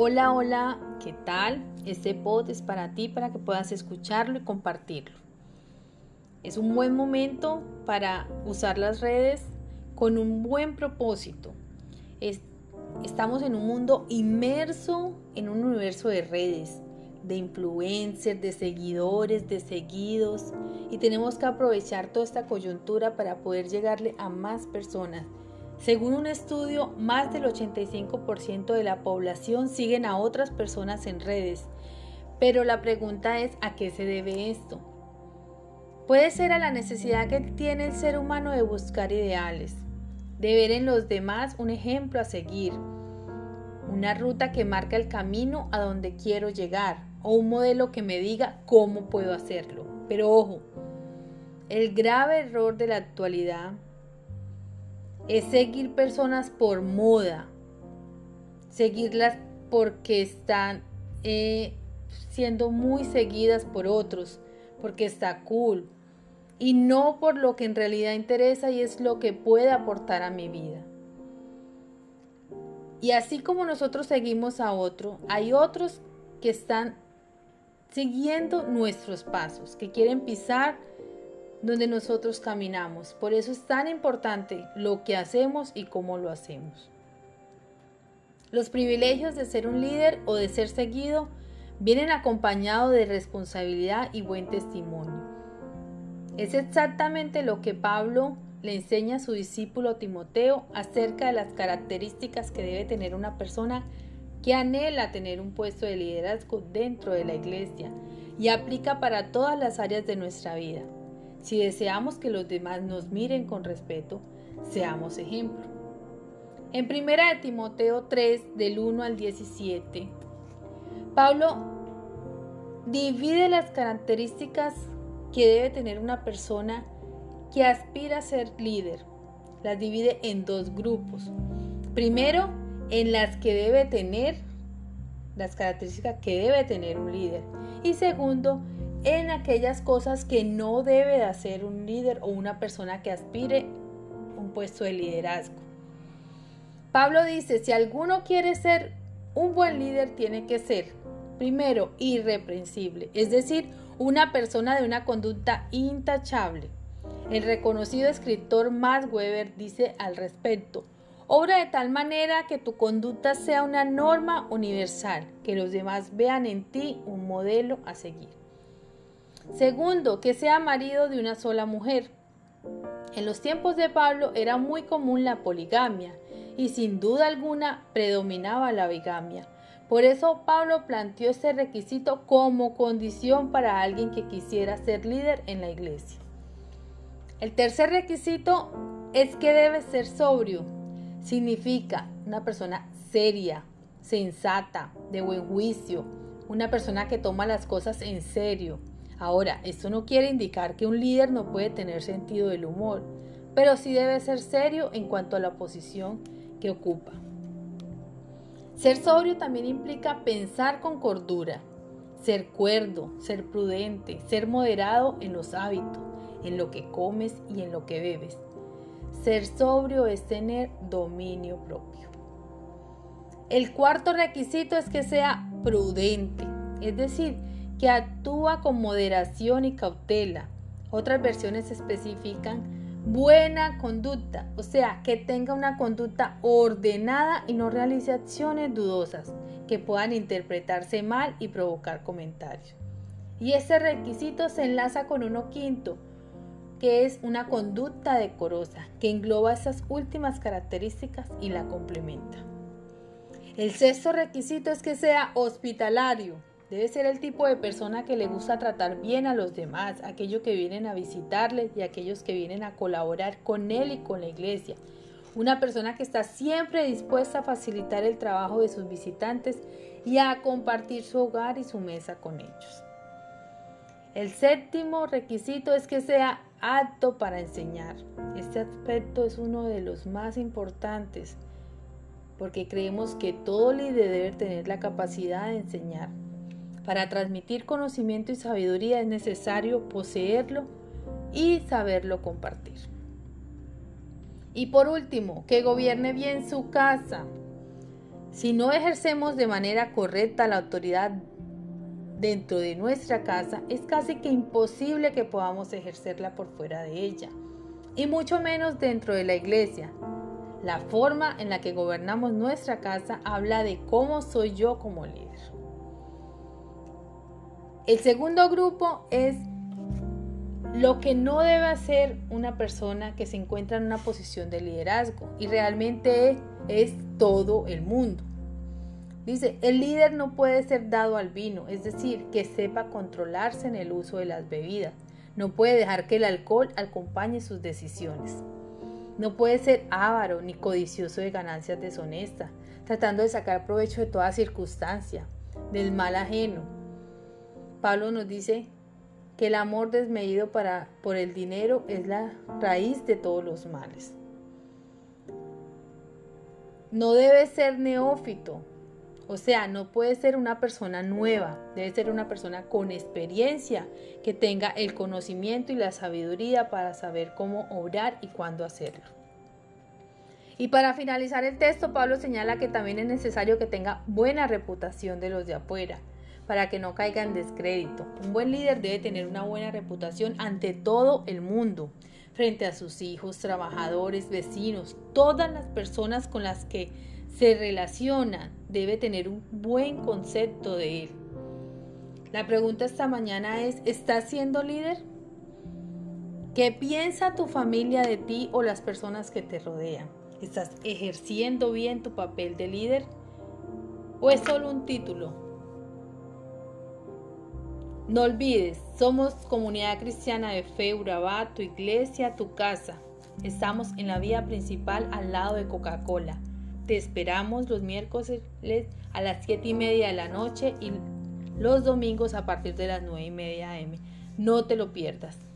Hola, hola, ¿qué tal? Este pod es para ti, para que puedas escucharlo y compartirlo. Es un buen momento para usar las redes con un buen propósito. estamos en un mundo inmerso en un universo de redes, de influencers, de seguidores, de seguidos, y tenemos que aprovechar toda esta coyuntura para poder llegarle a más personas según un estudio, más del 85% de la población siguen a otras personas en redes. Pero la pregunta es, ¿a qué se debe esto? Puede ser a la necesidad que tiene el ser humano de buscar ideales, de ver en los demás un ejemplo a seguir, una ruta que marca el camino a donde quiero llegar o un modelo que me diga cómo puedo hacerlo. Pero ojo, el grave error de la actualidad es seguir personas por moda, seguirlas porque están eh, siendo muy seguidas por otros, porque está cool, y no por lo que en realidad interesa y es lo que puede aportar a mi vida. Y así como nosotros seguimos a otro, hay otros que están siguiendo nuestros pasos, que quieren pisar donde nosotros caminamos. Por eso es tan importante lo que hacemos y cómo lo hacemos. Los privilegios de ser un líder o de ser seguido vienen acompañados de responsabilidad y buen testimonio. Es exactamente lo que Pablo le enseña a su discípulo Timoteo acerca de las características que debe tener una persona que anhela tener un puesto de liderazgo dentro de la iglesia y aplica para todas las áreas de nuestra vida. Si deseamos que los demás nos miren con respeto, seamos ejemplo. En 1 de Timoteo 3, del 1 al 17, Pablo divide las características que debe tener una persona que aspira a ser líder. Las divide en dos grupos. Primero, en las que debe tener, las características que debe tener un líder. Y segundo, en aquellas cosas que no debe de hacer un líder o una persona que aspire un puesto de liderazgo. Pablo dice, si alguno quiere ser un buen líder, tiene que ser, primero, irreprensible, es decir, una persona de una conducta intachable. El reconocido escritor Max Weber dice al respecto, obra de tal manera que tu conducta sea una norma universal, que los demás vean en ti un modelo a seguir. Segundo, que sea marido de una sola mujer. En los tiempos de Pablo era muy común la poligamia y sin duda alguna predominaba la bigamia. Por eso Pablo planteó este requisito como condición para alguien que quisiera ser líder en la iglesia. El tercer requisito es que debe ser sobrio. Significa una persona seria, sensata, de buen juicio, una persona que toma las cosas en serio, Ahora, esto no quiere indicar que un líder no puede tener sentido del humor, pero sí debe ser serio en cuanto a la posición que ocupa. Ser sobrio también implica pensar con cordura, ser cuerdo, ser prudente, ser moderado en los hábitos, en lo que comes y en lo que bebes. Ser sobrio es tener dominio propio. El cuarto requisito es que sea prudente, es decir, que actúa con moderación y cautela. Otras versiones especifican buena conducta, o sea, que tenga una conducta ordenada y no realice acciones dudosas que puedan interpretarse mal y provocar comentarios. Y este requisito se enlaza con uno quinto, que es una conducta decorosa, que engloba esas últimas características y la complementa. El sexto requisito es que sea hospitalario, Debe ser el tipo de persona que le gusta tratar bien a los demás, aquellos que vienen a visitarle y aquellos que vienen a colaborar con él y con la iglesia. Una persona que está siempre dispuesta a facilitar el trabajo de sus visitantes y a compartir su hogar y su mesa con ellos. El séptimo requisito es que sea apto para enseñar. Este aspecto es uno de los más importantes porque creemos que todo líder debe tener la capacidad de enseñar. Para transmitir conocimiento y sabiduría es necesario poseerlo y saberlo compartir. Y por último, que gobierne bien su casa. Si no ejercemos de manera correcta la autoridad dentro de nuestra casa, es casi que imposible que podamos ejercerla por fuera de ella, y mucho menos dentro de la iglesia. La forma en la que gobernamos nuestra casa habla de cómo soy yo como líder. El segundo grupo es lo que no debe hacer una persona que se encuentra en una posición de liderazgo y realmente es todo el mundo. Dice, el líder no puede ser dado al vino, es decir, que sepa controlarse en el uso de las bebidas. No puede dejar que el alcohol acompañe sus decisiones. No puede ser avaro ni codicioso de ganancias deshonestas, tratando de sacar provecho de toda circunstancia, del mal ajeno. Pablo nos dice que el amor desmedido para, por el dinero es la raíz de todos los males. No debe ser neófito, o sea, no puede ser una persona nueva, debe ser una persona con experiencia, que tenga el conocimiento y la sabiduría para saber cómo obrar y cuándo hacerlo. Y para finalizar el texto, Pablo señala que también es necesario que tenga buena reputación de los de afuera, para que no caiga en descrédito. Un buen líder debe tener una buena reputación ante todo el mundo, frente a sus hijos, trabajadores, vecinos, todas las personas con las que se relaciona debe tener un buen concepto de él. La pregunta esta mañana es, ¿estás siendo líder? ¿Qué piensa tu familia de ti o las personas que te rodean? ¿Estás ejerciendo bien tu papel de líder? ¿O es solo un título? No olvides, somos comunidad cristiana de fe, Urabá, tu iglesia, tu casa. Estamos en la vía principal al lado de Coca-Cola. Te esperamos los miércoles a las 7 y media de la noche y los domingos a partir de las 9 y media am. No te lo pierdas.